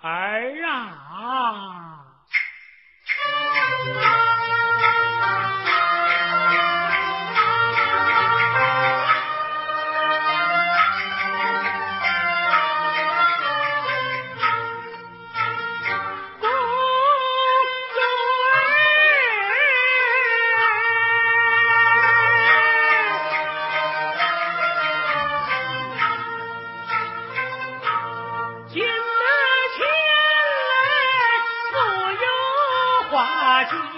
儿啊！Thank you.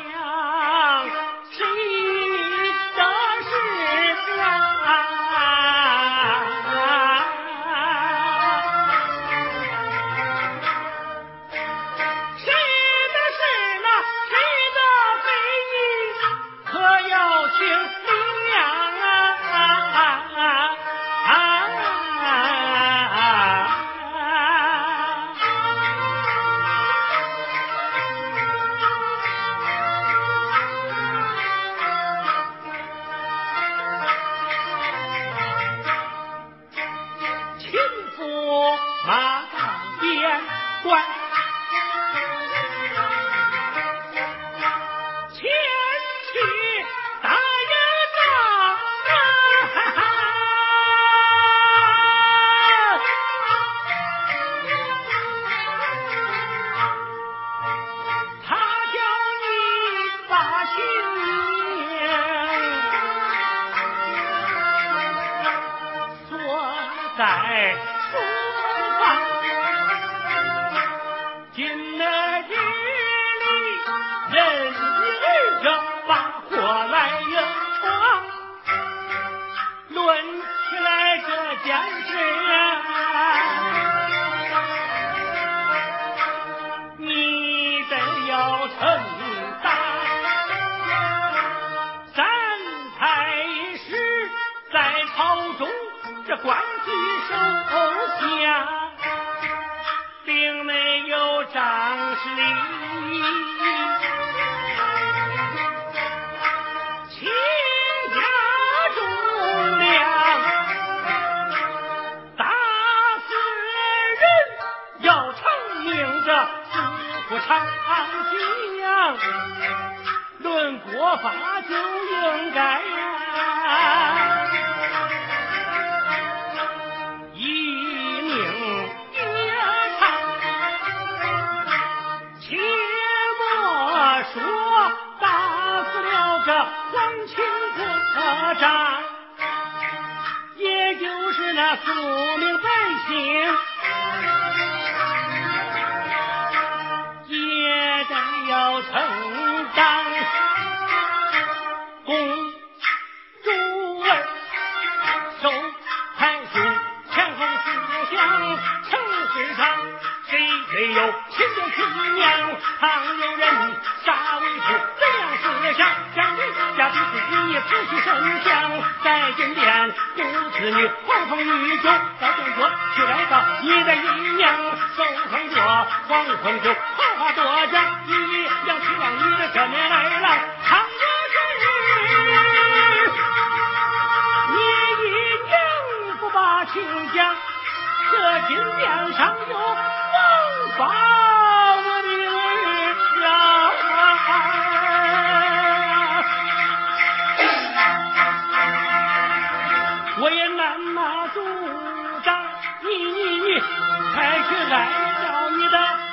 在书房。今日里人一儿个把火来迎闯，论起来这件事啊。你得要成。这官居首相并没有张氏礼亲家忠良打死人要偿命这司不长行论国法就应该不明百姓也敢要称党公主儿受太子前后思想称世上谁没有亲爹亲娘旁有人杀威是怎样思想将军家族子弟子孙想在金殿子子女狂风雨酒到洞国，去来到你的姨娘手捧着黄昏酒，豪花多家，姨要去往你的小面来了，唐国之，你姨娘不把亲讲，这金面上有王法。什么主张，你你你还是来找你的。